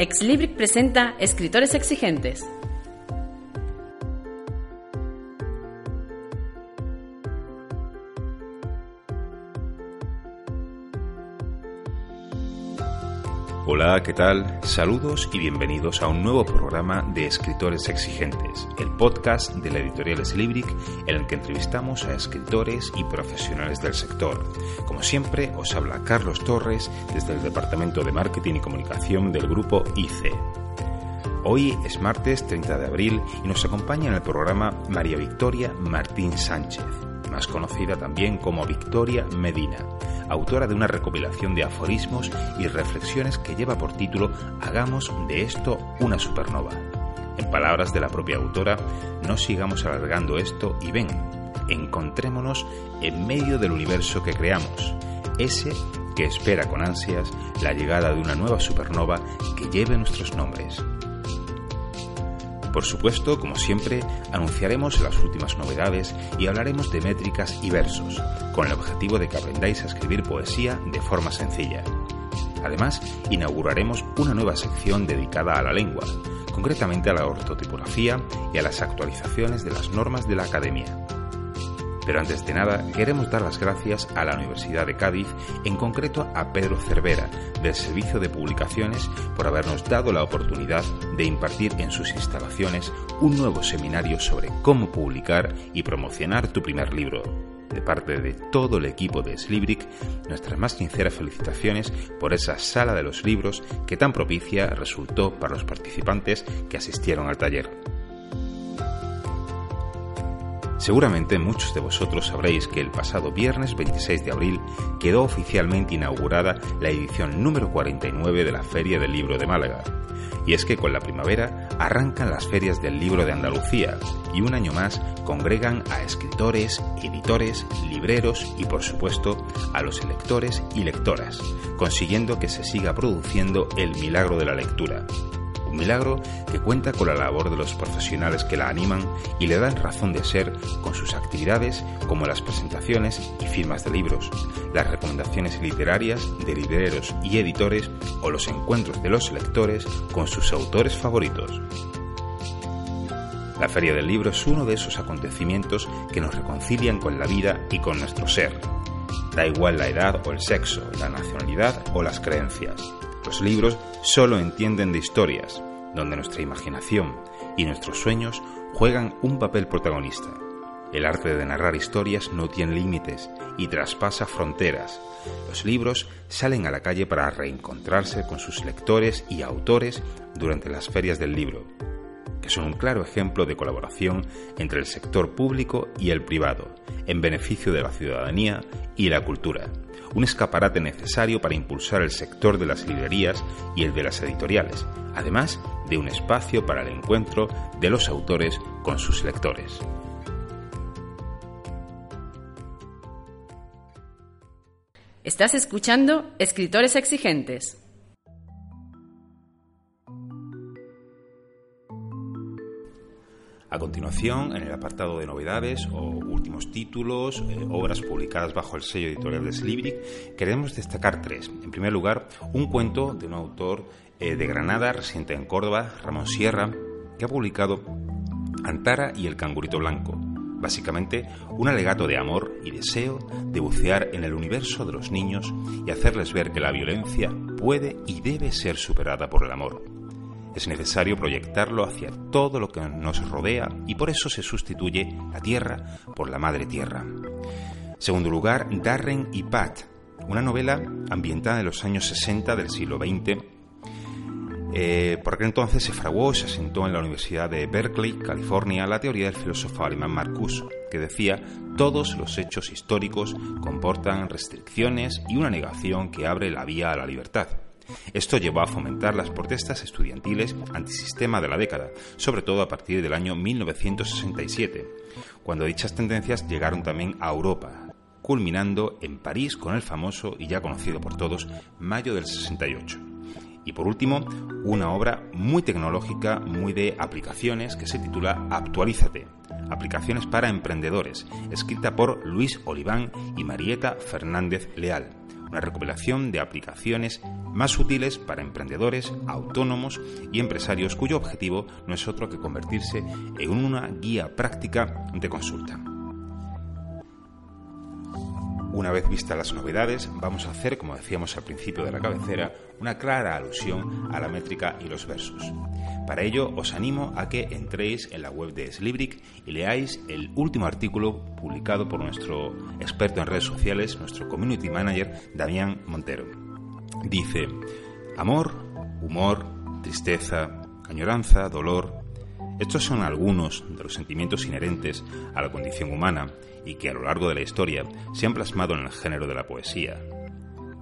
Exlibric presenta Escritores Exigentes. ¿Qué tal? Saludos y bienvenidos a un nuevo programa de Escritores Exigentes, el podcast de la editorial Slibric en el que entrevistamos a escritores y profesionales del sector. Como siempre, os habla Carlos Torres desde el Departamento de Marketing y Comunicación del grupo ICE. Hoy es martes 30 de abril y nos acompaña en el programa María Victoria Martín Sánchez, más conocida también como Victoria Medina autora de una recopilación de aforismos y reflexiones que lleva por título Hagamos de esto una supernova. En palabras de la propia autora, no sigamos alargando esto y ven, encontrémonos en medio del universo que creamos, ese que espera con ansias la llegada de una nueva supernova que lleve nuestros nombres. Por supuesto, como siempre, anunciaremos las últimas novedades y hablaremos de métricas y versos, con el objetivo de que aprendáis a escribir poesía de forma sencilla. Además, inauguraremos una nueva sección dedicada a la lengua, concretamente a la ortotipografía y a las actualizaciones de las normas de la academia. Pero antes de nada, queremos dar las gracias a la Universidad de Cádiz, en concreto a Pedro Cervera, del Servicio de Publicaciones, por habernos dado la oportunidad de impartir en sus instalaciones un nuevo seminario sobre cómo publicar y promocionar tu primer libro. De parte de todo el equipo de Slibric, nuestras más sinceras felicitaciones por esa sala de los libros que tan propicia resultó para los participantes que asistieron al taller. Seguramente muchos de vosotros sabréis que el pasado viernes 26 de abril quedó oficialmente inaugurada la edición número 49 de la Feria del Libro de Málaga. Y es que con la primavera arrancan las ferias del libro de Andalucía y un año más congregan a escritores, editores, libreros y por supuesto a los electores y lectoras, consiguiendo que se siga produciendo el milagro de la lectura un milagro que cuenta con la labor de los profesionales que la animan y le dan razón de ser con sus actividades como las presentaciones y firmas de libros, las recomendaciones literarias de libreros y editores o los encuentros de los lectores con sus autores favoritos. La Feria del Libro es uno de esos acontecimientos que nos reconcilian con la vida y con nuestro ser. Da igual la edad o el sexo, la nacionalidad o las creencias. Los libros solo entienden de historias, donde nuestra imaginación y nuestros sueños juegan un papel protagonista. El arte de narrar historias no tiene límites y traspasa fronteras. Los libros salen a la calle para reencontrarse con sus lectores y autores durante las ferias del libro, que son un claro ejemplo de colaboración entre el sector público y el privado, en beneficio de la ciudadanía y la cultura un escaparate necesario para impulsar el sector de las librerías y el de las editoriales, además de un espacio para el encuentro de los autores con sus lectores. Estás escuchando Escritores Exigentes. A continuación, en el apartado de novedades o últimos títulos, eh, obras publicadas bajo el sello editorial de Slibric, queremos destacar tres. En primer lugar, un cuento de un autor eh, de Granada, residente en Córdoba, Ramón Sierra, que ha publicado Antara y el cangurito blanco. Básicamente, un alegato de amor y deseo de bucear en el universo de los niños y hacerles ver que la violencia puede y debe ser superada por el amor es necesario proyectarlo hacia todo lo que nos rodea y por eso se sustituye la Tierra por la Madre Tierra. Segundo lugar, Darren y Pat, una novela ambientada en los años 60 del siglo XX. Eh, por aquel entonces se fraguó se asentó en la Universidad de Berkeley, California, la teoría del filósofo alemán Marcuse, que decía todos los hechos históricos comportan restricciones y una negación que abre la vía a la libertad. Esto llevó a fomentar las protestas estudiantiles antisistema de la década, sobre todo a partir del año 1967, cuando dichas tendencias llegaron también a Europa, culminando en París con el famoso y ya conocido por todos Mayo del 68. Y por último, una obra muy tecnológica, muy de aplicaciones, que se titula Actualízate, aplicaciones para emprendedores, escrita por Luis Oliván y Marieta Fernández Leal una recopilación de aplicaciones más útiles para emprendedores, autónomos y empresarios cuyo objetivo no es otro que convertirse en una guía práctica de consulta. Una vez vistas las novedades, vamos a hacer, como decíamos al principio de la cabecera, una clara alusión a la métrica y los versos. Para ello, os animo a que entréis en la web de Slibric y leáis el último artículo publicado por nuestro experto en redes sociales, nuestro community manager, Damián Montero. Dice, amor, humor, tristeza, añoranza, dolor, estos son algunos de los sentimientos inherentes a la condición humana y que a lo largo de la historia se han plasmado en el género de la poesía.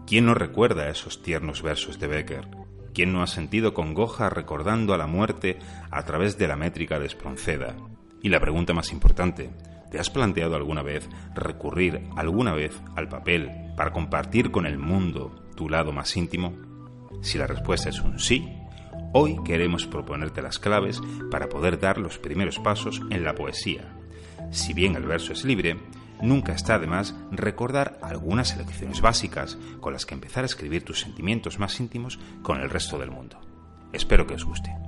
¿Quién no recuerda esos tiernos versos de Becker? ¿Quién no ha sentido congoja recordando a la muerte a través de la métrica de Espronceda? Y la pregunta más importante, ¿te has planteado alguna vez recurrir alguna vez al papel para compartir con el mundo tu lado más íntimo? Si la respuesta es un sí, Hoy queremos proponerte las claves para poder dar los primeros pasos en la poesía. Si bien el verso es libre, nunca está de más recordar algunas elecciones básicas con las que empezar a escribir tus sentimientos más íntimos con el resto del mundo. Espero que os guste.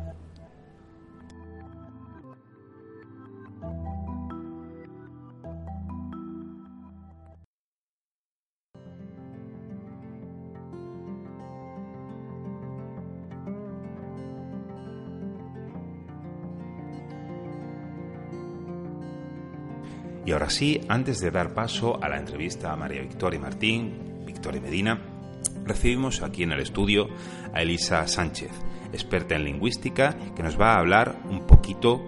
Y ahora sí, antes de dar paso a la entrevista a María Victoria Martín, Victoria Medina, recibimos aquí en el estudio a Elisa Sánchez, experta en lingüística, que nos va a hablar un poquito,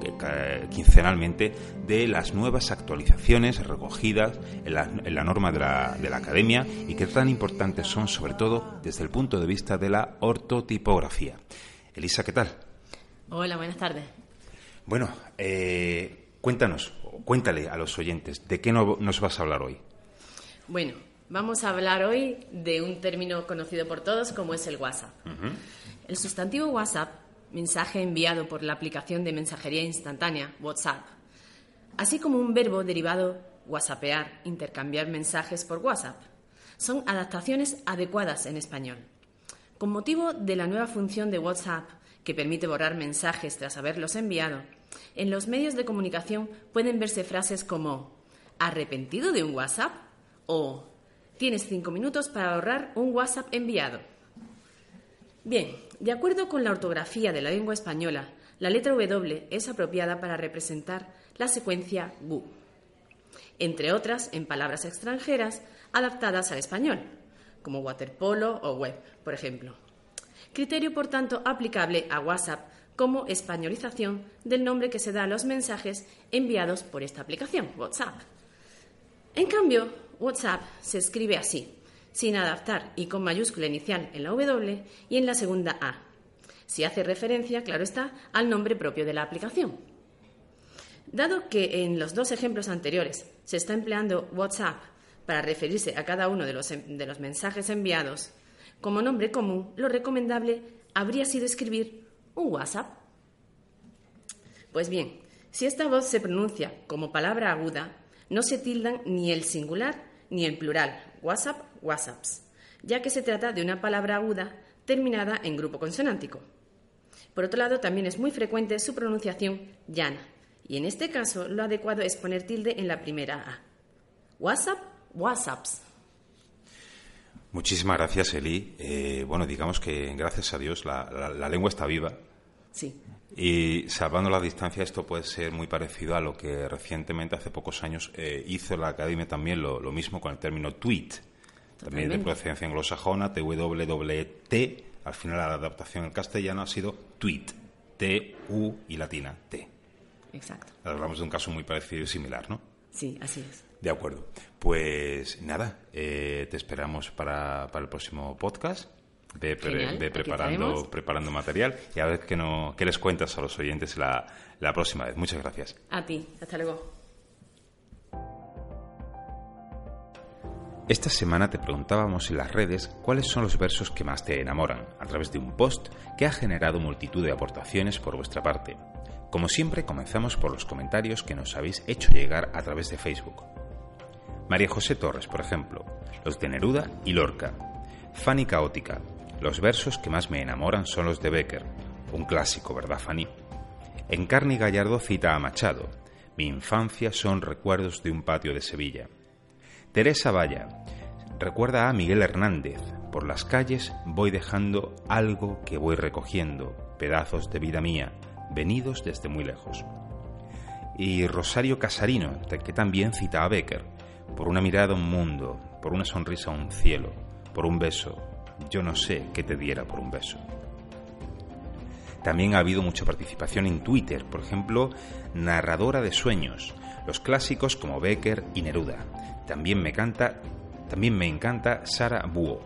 quincenalmente, de las nuevas actualizaciones recogidas en la, norma de la, de la, academia y que tan importantes son, sobre todo desde el punto de vista de la ortotipografía. Elisa, ¿qué tal? Hola, buenas tardes. Bueno, eh, cuéntanos, cuéntale a los oyentes, ¿de qué nos vas a hablar hoy? Bueno, vamos a hablar hoy de un término conocido por todos como es el WhatsApp. El sustantivo WhatsApp, mensaje enviado por la aplicación de mensajería instantánea, WhatsApp, así como un verbo derivado whatsappear, intercambiar mensajes por WhatsApp, son adaptaciones adecuadas en español. Con motivo de la nueva función de WhatsApp, que permite borrar mensajes tras haberlos enviado, en los medios de comunicación pueden verse frases como ¿arrepentido de un WhatsApp? o tienes cinco minutos para ahorrar un WhatsApp enviado. Bien, de acuerdo con la ortografía de la lengua española, la letra W es apropiada para representar la secuencia GU, entre otras en palabras extranjeras adaptadas al español, como waterpolo o web, por ejemplo. Criterio, por tanto, aplicable a WhatsApp como españolización del nombre que se da a los mensajes enviados por esta aplicación, WhatsApp. En cambio, WhatsApp se escribe así, sin adaptar y con mayúscula inicial en la W y en la segunda A. Si hace referencia, claro está, al nombre propio de la aplicación. Dado que en los dos ejemplos anteriores se está empleando WhatsApp para referirse a cada uno de los, mensajes enviados como nombre común, lo recomendable habría sido escribir un WhatsApp. Pues bien, si esta voz se pronuncia como palabra aguda, no se tildan ni el singular ni el plural, WhatsApp, WhatsApps, ya que se trata de una palabra aguda terminada en grupo consonántico. Por otro lado, también es muy frecuente su pronunciación llana, y en este caso lo adecuado es poner tilde en la primera A. WhatsApp, WhatsApps. Muchísimas gracias, Eli. Eh, bueno, digamos que gracias a Dios la, lengua está viva. Sí. Y salvando la distancia, esto puede ser muy parecido a lo que recientemente, hace pocos años, eh, hizo la Academia también lo, mismo con el término tweet, también de procedencia anglosajona, T-W-T. Al final, la adaptación en castellano ha sido tweet, T-U y latina, T. Exacto. Hablamos de un caso muy parecido y similar, ¿no? Sí, así es. De acuerdo. Pues nada, eh, te esperamos para, el próximo podcast. De, preparando, preparando material y a ver qué, no, qué les cuentas a los oyentes la, la próxima vez. Muchas gracias. A ti, hasta luego. Esta semana te preguntábamos en las redes cuáles son los versos que más te enamoran, a través de un post que ha generado multitud de aportaciones por vuestra parte. Como siempre, comenzamos por los comentarios que nos habéis hecho llegar a través de Facebook. María José Torres, por ejemplo, los de Neruda y Lorca. Fanny Caótica, los versos que más me enamoran son los de Becker, un clásico, ¿verdad, Fanny? Encarni Gallardo cita a Machado, mi infancia son recuerdos de un patio de Sevilla. Teresa Valla recuerda a Miguel Hernández, por las calles voy dejando algo que voy recogiendo, pedazos de vida mía, venidos desde muy lejos. Y Rosario Casarino, que también cita a Becker, por una mirada un mundo, por una sonrisa un cielo, por un beso, yo no sé qué te diera por un beso. También ha habido mucha participación en Twitter, por ejemplo, narradora de sueños, los clásicos como Becker y Neruda. También me canta, también me encanta Sara Búho.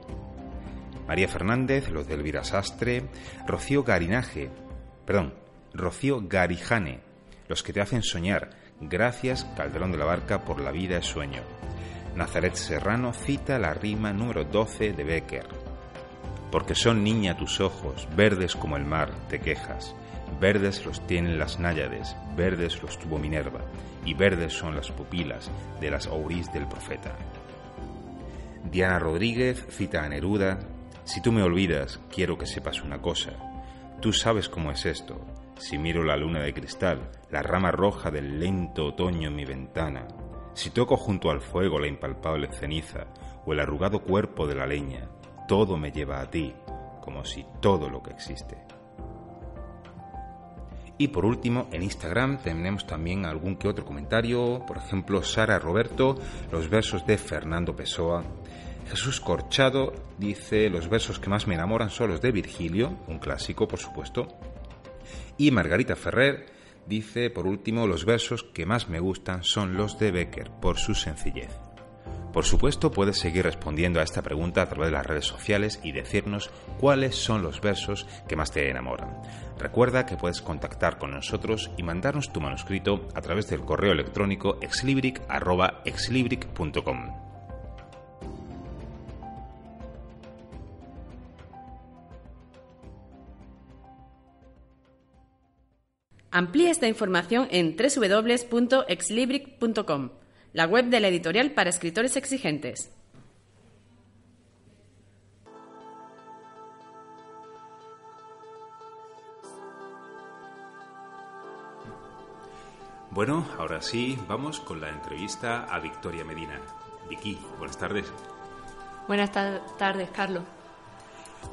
María Fernández, los de Elvira Sastre, Rocío Garinaje, perdón, Rocío Garijane, los que te hacen soñar. Gracias, Calderón de la Barca, por la vida es sueño. Nazaret Serrano cita la rima número 12 de Becker. Porque son niña tus ojos, verdes como el mar, te quejas. Verdes los tienen las náyades, verdes los tuvo Minerva, y verdes son las pupilas de las ourís del profeta. Diana Rodríguez cita a Neruda, Si tú me olvidas, quiero que sepas una cosa. Tú sabes cómo es esto. Si miro la luna de cristal, la rama roja del lento otoño en mi ventana, si toco junto al fuego la impalpable ceniza o el arrugado cuerpo de la leña, todo me lleva a ti, como si todo lo que existe. Y por último, en Instagram tenemos también algún que otro comentario, por ejemplo, Sara Roberto, los versos de Fernando Pessoa. Jesús Corchado dice, los versos que más me enamoran son los de Virgilio, un clásico, por supuesto. Y Margarita Ferrer, Dice, por último, los versos que más me gustan son los de Becker, por su sencillez. Por supuesto, puedes seguir respondiendo a esta pregunta a través de las redes sociales y decirnos cuáles son los versos que más te enamoran. Recuerda que puedes contactar con nosotros y mandarnos tu manuscrito a través del correo electrónico exlibric.com. Amplía esta información en www.exlibric.com, la web de la editorial para escritores exigentes. Bueno, ahora sí, vamos con la entrevista a Victoria Medina. Vicky, buenas tardes. Buenas tardes, Carlos.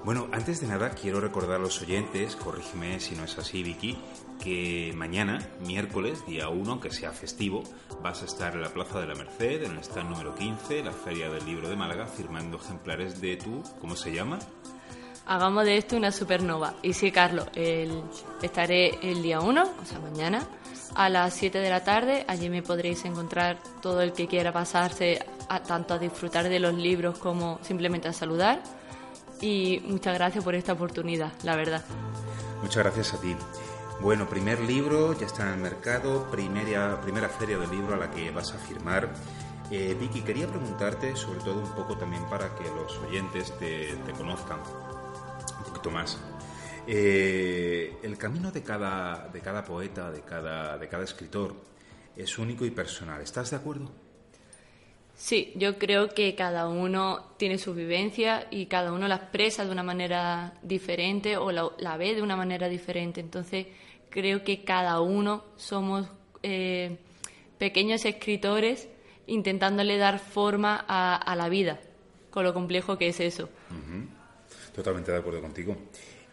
Bueno, antes de nada quiero recordar a los oyentes, corrígeme si no es así Vicky, que mañana, miércoles, día 1, aunque sea festivo, vas a estar en la Plaza de la Merced, en el stand número 15, la Feria del Libro de Málaga, firmando ejemplares de tu, ¿cómo se llama? Hagamos de esto una supernova. Y sí, Carlos, estaré el día 1, o sea, mañana, a las 7 de la tarde. Allí me podréis encontrar todo el que quiera pasarse tanto a disfrutar de los libros como simplemente a saludar y muchas gracias por esta oportunidad, la verdad. Muchas gracias a ti. Bueno, primer libro, ya está en el mercado, primera, primera feria del libro a la que vas a firmar. Eh, Vicky, quería preguntarte, sobre todo un poco también para que los oyentes te, conozcan un poquito más. Eh, el camino de cada, de cada poeta, de cada, de cada escritor, es único y personal. ¿Estás de acuerdo? Sí, yo creo que cada uno tiene su vivencia y cada uno la expresa de una manera diferente o la, ve de una manera diferente. Entonces, creo que cada uno somos eh, pequeños escritores intentándole dar forma a, la vida, con lo complejo que es eso. Totalmente de acuerdo contigo.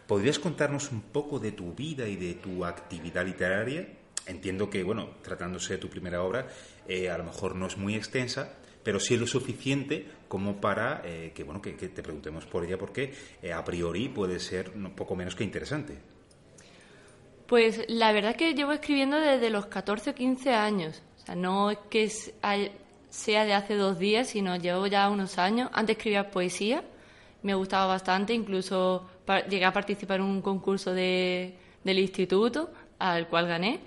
¿Podrías contarnos un poco de tu vida y de tu actividad literaria? Entiendo que, bueno, tratándose de tu primera obra, eh, a lo mejor no es muy extensa, pero sí es lo suficiente como para eh, que, bueno, que, te preguntemos por ella, porque eh, a priori puede ser poco menos que interesante. Pues la verdad que llevo escribiendo desde los 14 o 15 años. O sea, no es que sea de hace dos días, sino llevo ya unos años. Antes escribía poesía, me gustaba bastante, incluso llegué a participar en un concurso de, del instituto, al cual gané.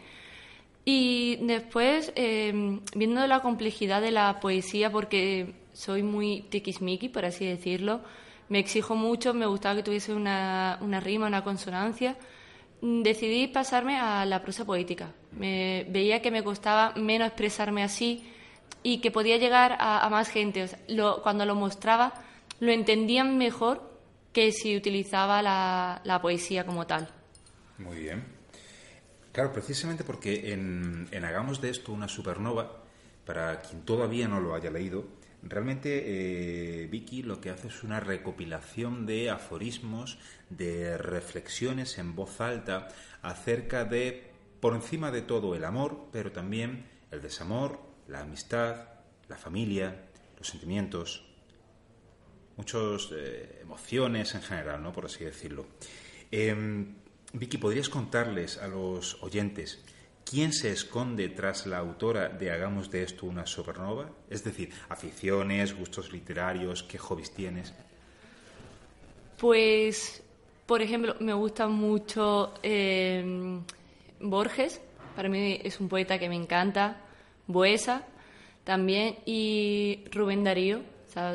Y después, em, viendo la complejidad de la poesía, porque soy muy tiquismiqui, por así decirlo, me exijo mucho, me gustaba que tuviese una, una rima, una consonancia, mm, decidí pasarme a la prosa poética. Me, veía que me costaba menos expresarme así, y que podía llegar a, más gente. cuando lo mostraba, lo entendían mejor que si utilizaba la, la poesía como tal. Muy bien. Claro, precisamente porque en, en, Hagamos de esto una supernova, para quien todavía no lo haya leído, realmente eh, Vicky lo que hace es una recopilación de aforismos, de reflexiones en voz alta acerca de, por encima de todo, el amor, pero también el desamor, la amistad, la familia, los sentimientos, muchas eh, emociones en general, ¿no? por así decirlo. Em, Vicky, ¿podrías contarles a los oyentes quién se esconde tras la autora de Hagamos de esto una supernova? Es decir, aficiones, gustos literarios, qué hobbies tienes. Pues, por ejemplo, me gusta mucho em, Borges, para mí es un poeta que me encanta, Boesa también y Rubén Darío,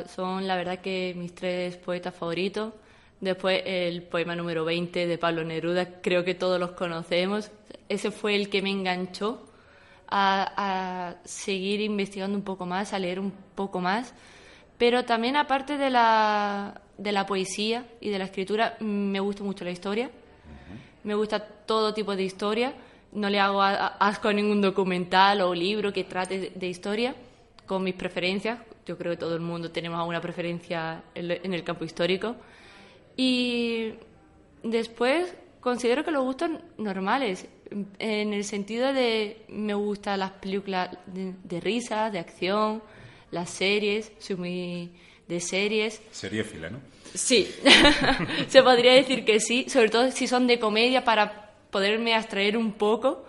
son la verdad que mis tres poetas favoritos. Después el poema número 20 de Pablo Neruda, creo que todos los conocemos. Ese fue el que me enganchó a, seguir investigando un poco más, a leer un poco más. Pero también aparte de la, de la poesía y de la escritura, me gusta mucho la historia. Me gusta todo tipo de historia. No le hago asco a ningún documental o libro que trate de historia con mis preferencias. Yo creo que todo el mundo tenemos alguna preferencia en el campo histórico. Y después considero que los gustos normales, en el sentido de me gustan las películas de, de risa, de acción, las series, soy muy de series. fila, ¿no? Sí, se podría decir que sí, sobre todo si son de comedia para poderme abstraer un poco.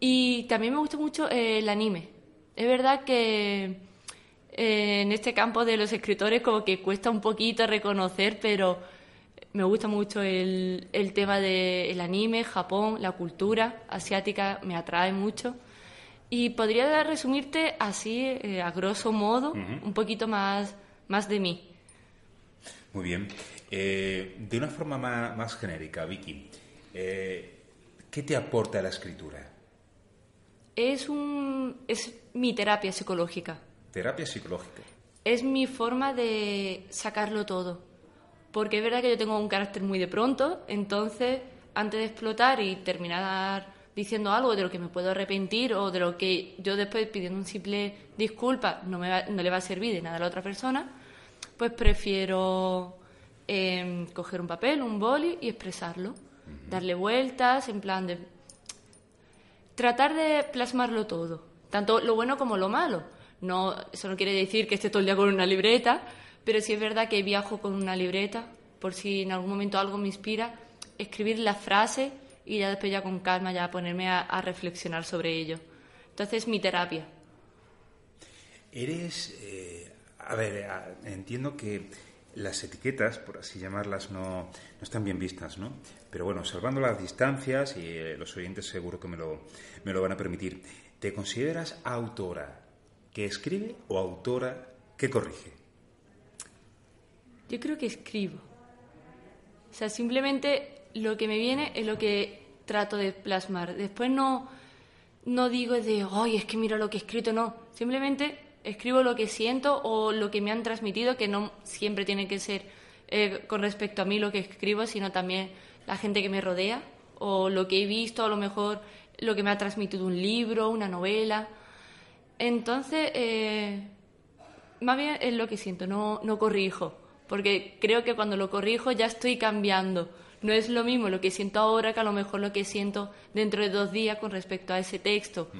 Y también me gusta mucho el anime. Es verdad que eh, en este campo de los escritores como que cuesta un poquito reconocer, pero me gusta mucho el, el tema del anime, Japón, la cultura asiática me atrae mucho. Y podría resumirte así, eh, a grosso modo, un poquito más, más de mí. Muy bien. Eh, de una forma más, más genérica, Vicky, eh, ¿qué te aporta la escritura? Es, un, es mi terapia psicológica. ¿Terapia psicológica? Es mi forma de sacarlo todo porque es verdad que yo tengo un carácter muy de pronto, entonces antes de explotar y terminar diciendo algo de lo que me puedo arrepentir o de lo que yo después pidiendo un simple disculpa no, me no le va a servir de nada a la otra persona, pues prefiero em, coger un papel, un boli y expresarlo, darle vueltas en plan de tratar de plasmarlo todo, tanto lo bueno como lo malo. No, eso no quiere decir que esté todo el día con una libreta, pero sí es verdad que viajo con una libreta, por si en algún momento algo me inspira, escribir la frase y ya después ya con calma ya ponerme a, reflexionar sobre ello. Entonces, mi terapia. Eres, eh, a ver, entiendo que las etiquetas, por así llamarlas, no, no, están bien vistas, ¿no? Pero bueno, salvando las distancias, y eh, los oyentes seguro que me lo, me lo van a permitir, ¿te consideras autora que escribe o autora que corrige? Yo creo que escribo. O sea, simplemente lo que me viene es lo que trato de plasmar. Después no, no digo de, ay, es que mira lo que he escrito, no. Simplemente escribo lo que siento o lo que me han transmitido, que no siempre tiene que ser eh, con respecto a mí lo que escribo, sino también la gente que me rodea o lo que he visto, a lo mejor lo que me ha transmitido un libro, una novela. Entonces, eh, más bien es lo que siento, no, no corrijo porque creo que cuando lo corrijo ya estoy cambiando. No es lo mismo lo que siento ahora que a lo mejor lo que siento dentro de dos días con respecto a ese texto.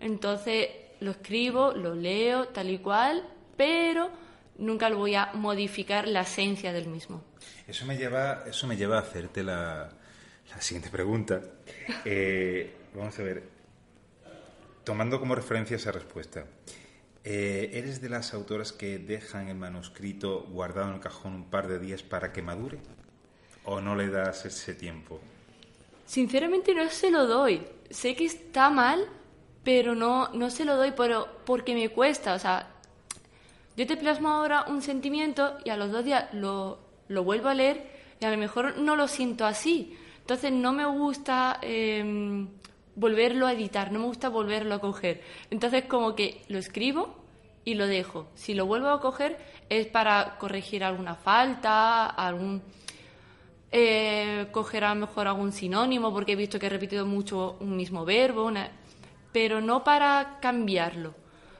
Entonces lo escribo, lo leo tal y cual, pero nunca lo voy a modificar la esencia del mismo. Eso me lleva, eso me lleva a hacerte la, siguiente pregunta. Eh, vamos a ver, tomando como referencia esa respuesta. Eh, ¿Eres de las autoras que dejan el manuscrito guardado en el cajón un par de días para que madure? ¿O no le das ese tiempo? Sinceramente no se lo doy. Sé que está mal, pero no, no se lo doy pero porque me cuesta. O sea, yo te plasmo ahora un sentimiento y a los dos días lo, lo vuelvo a leer y a lo mejor no lo siento así. Entonces no me gusta em, volverlo a editar, no me gusta volverlo a coger. Entonces como que lo escribo y lo dejo. Si lo vuelvo a coger es para corregir alguna falta, algún eh, coger a lo mejor algún sinónimo porque he visto que he repetido mucho un mismo verbo, pero no para cambiarlo.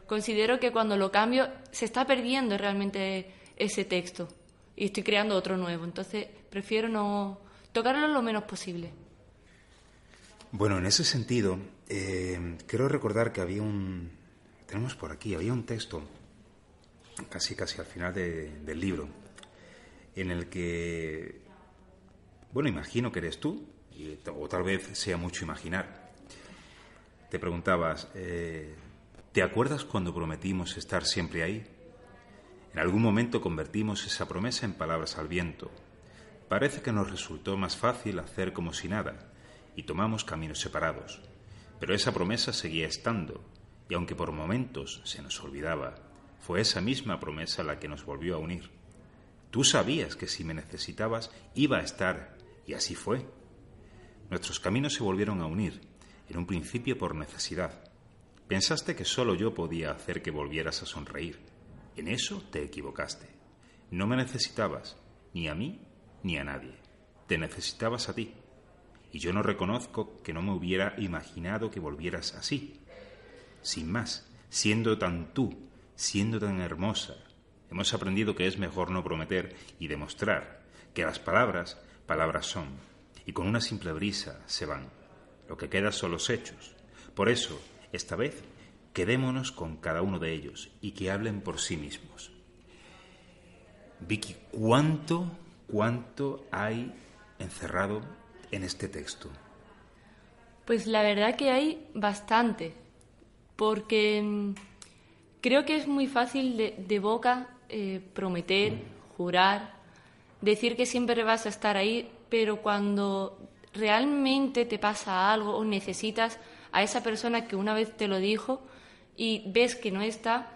Considero que cuando lo cambio se está perdiendo realmente ese texto y estoy creando otro nuevo. Entonces prefiero no tocarlo lo menos posible. Bueno, en ese sentido, eh, quiero recordar que había un, tenemos por aquí, había un texto, casi casi al final del libro, en el que, bueno, imagino que eres tú, o tal vez sea mucho imaginar. Te preguntabas, eh, ¿te acuerdas cuando prometimos estar siempre ahí? En algún momento convertimos esa promesa en palabras al viento. Parece que nos resultó más fácil hacer como si nada y tomamos caminos separados. Pero esa promesa seguía estando, y aunque por momentos se nos olvidaba, fue esa misma promesa la que nos volvió a unir. Tú sabías que si me necesitabas iba a estar, y así fue. Nuestros caminos se volvieron a unir, en un principio por necesidad. Pensaste que solo yo podía hacer que volvieras a sonreír. En eso te equivocaste. No me necesitabas, ni a mí ni a nadie. Te necesitabas a ti y yo no reconozco que no me hubiera imaginado que volvieras así. Sin más, siendo tan tú, siendo tan hermosa, hemos aprendido que es mejor no prometer y demostrar que las palabras, palabras son, y con una simple brisa se van. Lo que queda son los hechos. Por eso, esta vez, quedémonos con cada uno de ellos y que hablen por sí mismos. Vicky, ¿cuánto, cuánto hay encerrado en este texto? Pues la verdad que hay bastante, porque mm, creo que es muy fácil de, boca eh, prometer, jurar, decir que siempre vas a estar ahí, pero cuando realmente te pasa algo o necesitas a esa persona que una vez te lo dijo y ves que no está,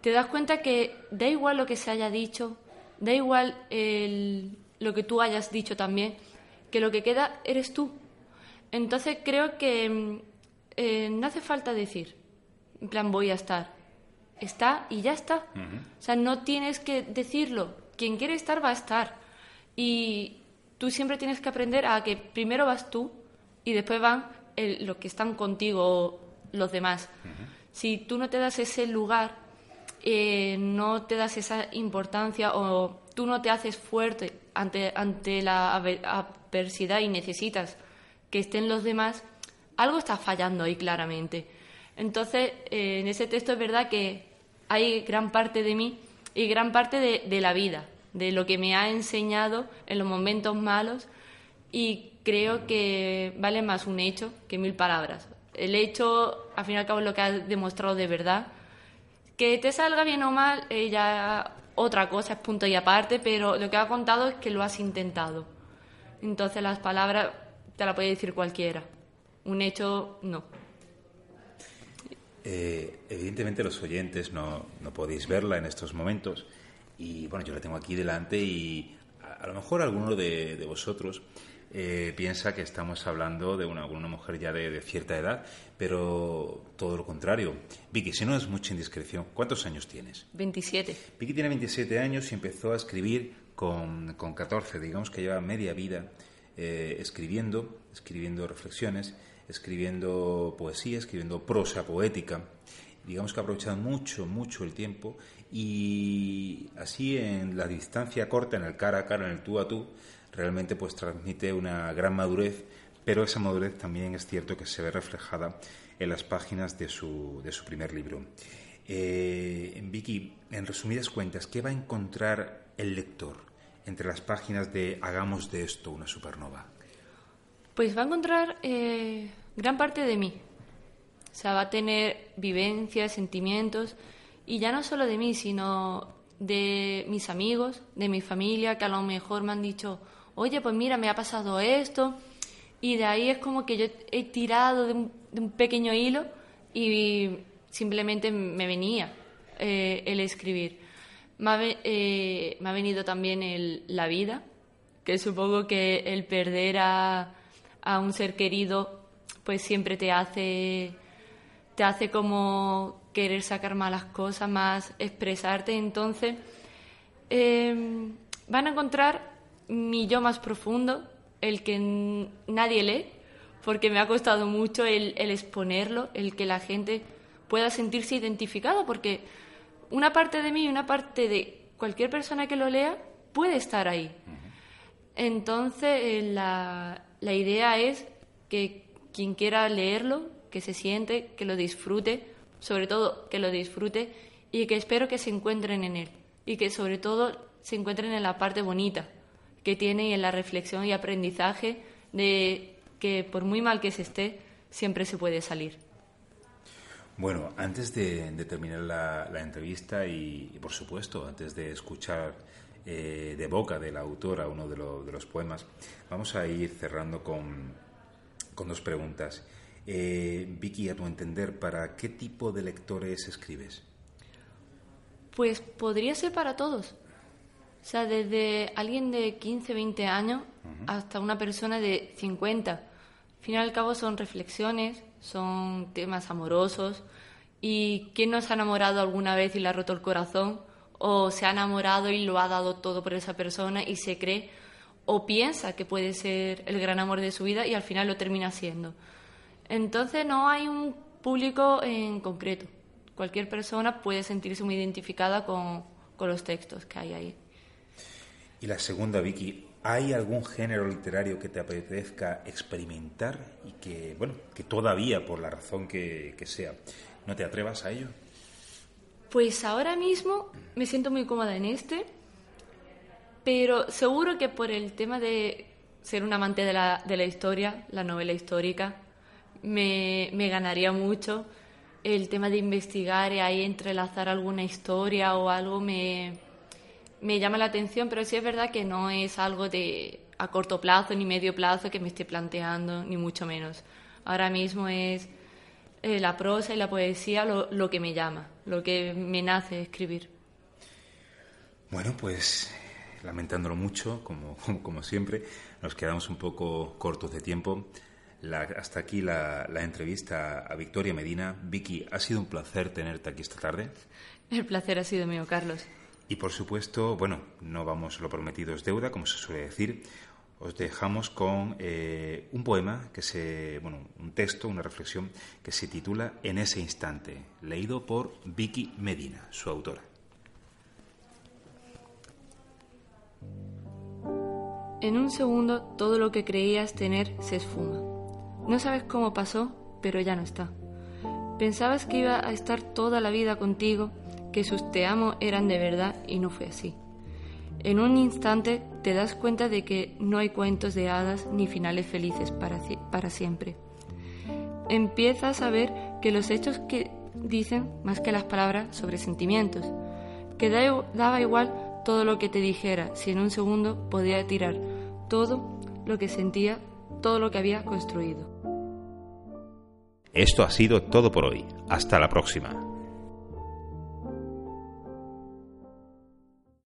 te das cuenta que da igual lo que se haya dicho, da igual lo que tú hayas dicho también, que lo que queda eres tú. Entonces creo que mm, eh, no hace falta decir, en plan, voy a estar. Está y ya está. O sea, no tienes que decirlo. Quien quiere estar va a estar. Y tú siempre tienes que aprender a que primero vas tú y después van los que están contigo los demás. Si tú no te das ese lugar, eh, no te das esa importancia o tú no te haces fuerte ante, ante la adversidad y necesitas que estén los demás, algo está fallando ahí claramente. Entonces, eh, en ese texto es verdad que hay gran parte de mí y gran parte de, la vida, de lo que me ha enseñado en los momentos malos y creo que vale más un hecho que mil palabras. El hecho, al fin y al cabo, es lo que ha demostrado de verdad. Que te salga bien o mal, ella otra cosa, es punto y aparte, pero lo que ha contado es que lo has intentado. Entonces las palabras te las puede decir cualquiera. Un hecho, no. Eh, evidentemente los oyentes no, no, podéis verla en estos momentos y bueno, yo la tengo aquí delante y a, lo mejor alguno de, de vosotros eh, piensa que estamos hablando de una, una mujer ya de, cierta edad, pero todo lo contrario. Vicky, si no es mucha indiscreción, ¿cuántos años tienes? 27. Vicky tiene 27 años y empezó a escribir con, con 14, digamos que lleva media vida eh, escribiendo, escribiendo reflexiones, escribiendo poesía, escribiendo prosa poética. Digamos que ha aprovechado mucho, mucho el tiempo y así en la distancia corta, en el cara a cara, en el tú a tú, realmente pues transmite una gran madurez, pero esa madurez también es cierto que se ve reflejada en las páginas de su, de su primer libro. Eh, Vicky, en resumidas cuentas, ¿qué va a encontrar el lector entre las páginas de Hagamos de esto una supernova? Pues va a encontrar eh, gran parte de mí. O sea, va a tener vivencias, sentimientos, y ya no solo de mí, sino de mis amigos, de mi familia, que a lo mejor me han dicho, oye, pues mira, me ha pasado esto. Y de ahí es como que yo he tirado de un, pequeño hilo y simplemente me venía eh, el escribir. Me ha, eh, me ha venido también el, la vida, que supongo que el perder a, a un ser querido pues siempre te hace, te hace como querer sacar malas cosas, más expresarte. Entonces, em, van a encontrar mi yo más profundo, el que nadie lee, porque me ha costado mucho el, el exponerlo, el que la gente pueda sentirse identificada, porque una parte de mí y una parte de cualquier persona que lo lea puede estar ahí. Entonces, eh, la, la idea es que quien quiera leerlo, que se siente, que lo disfrute, sobre todo que lo disfrute y que espero que se encuentren en él y que sobre todo se encuentren en la parte bonita que tiene y en la reflexión y aprendizaje de que por muy mal que se esté, siempre se puede salir. Bueno, antes de, terminar la, entrevista y, por supuesto, antes de escuchar eh, de boca de la autora uno de, de, los poemas, vamos a ir cerrando con, con dos preguntas. Eh, Vicky, a tu entender, ¿para qué tipo de lectores escribes? Pues podría ser para todos. O sea, desde alguien de 15, 20 años hasta una persona de 50. Al fin y al cabo son reflexiones, son temas amorosos. ¿Y quién no se ha enamorado alguna vez y le ha roto el corazón? O se ha enamorado y lo ha dado todo por esa persona y se cree o piensa que puede ser el gran amor de su vida y al final lo termina siendo. Entonces no hay un público en concreto. Cualquier persona puede sentirse muy identificada con, con los textos que hay ahí. Y la segunda, Vicky, ¿hay algún género literario que te apetezca experimentar y que, bueno, que todavía, por la razón que, sea, no te atrevas a ello? Pues ahora mismo me siento muy cómoda en este, pero seguro que por el tema de ser un amante de la, de la historia, la novela histórica, me, me ganaría mucho. El tema de investigar y ahí entrelazar alguna historia o algo me, me llama la atención, pero sí es verdad que no es algo de a corto plazo ni medio plazo que me esté planteando, ni mucho menos. Ahora mismo es eh, la prosa y la poesía lo, lo, que me llama, lo que me nace escribir. Bueno, pues lamentándolo mucho, como, como, siempre, nos quedamos un poco cortos de tiempo hasta aquí la, entrevista a Victoria Medina. Vicky, ha sido un placer tenerte aquí esta tarde. El placer ha sido mío, Carlos. Y por supuesto, bueno, no vamos, lo prometido es deuda, como se suele decir. Os dejamos con eh, un poema que se, bueno, un texto, una reflexión que se titula En ese instante, leído por Vicky Medina, su autora. En un segundo todo lo que creías tener se esfuma. No sabes cómo pasó, pero ya no está. Pensabas que iba a estar toda la vida contigo, que sus te amo eran de verdad y no fue así. En un instante te das cuenta de que no hay cuentos de hadas ni finales felices para, para siempre. Empiezas a ver que los hechos que dicen más que las palabras sobre sentimientos, que daba igual todo lo que te dijera si en un segundo podía tirar todo lo que sentía, todo lo que había construido. Esto ha sido todo por hoy. Hasta la próxima.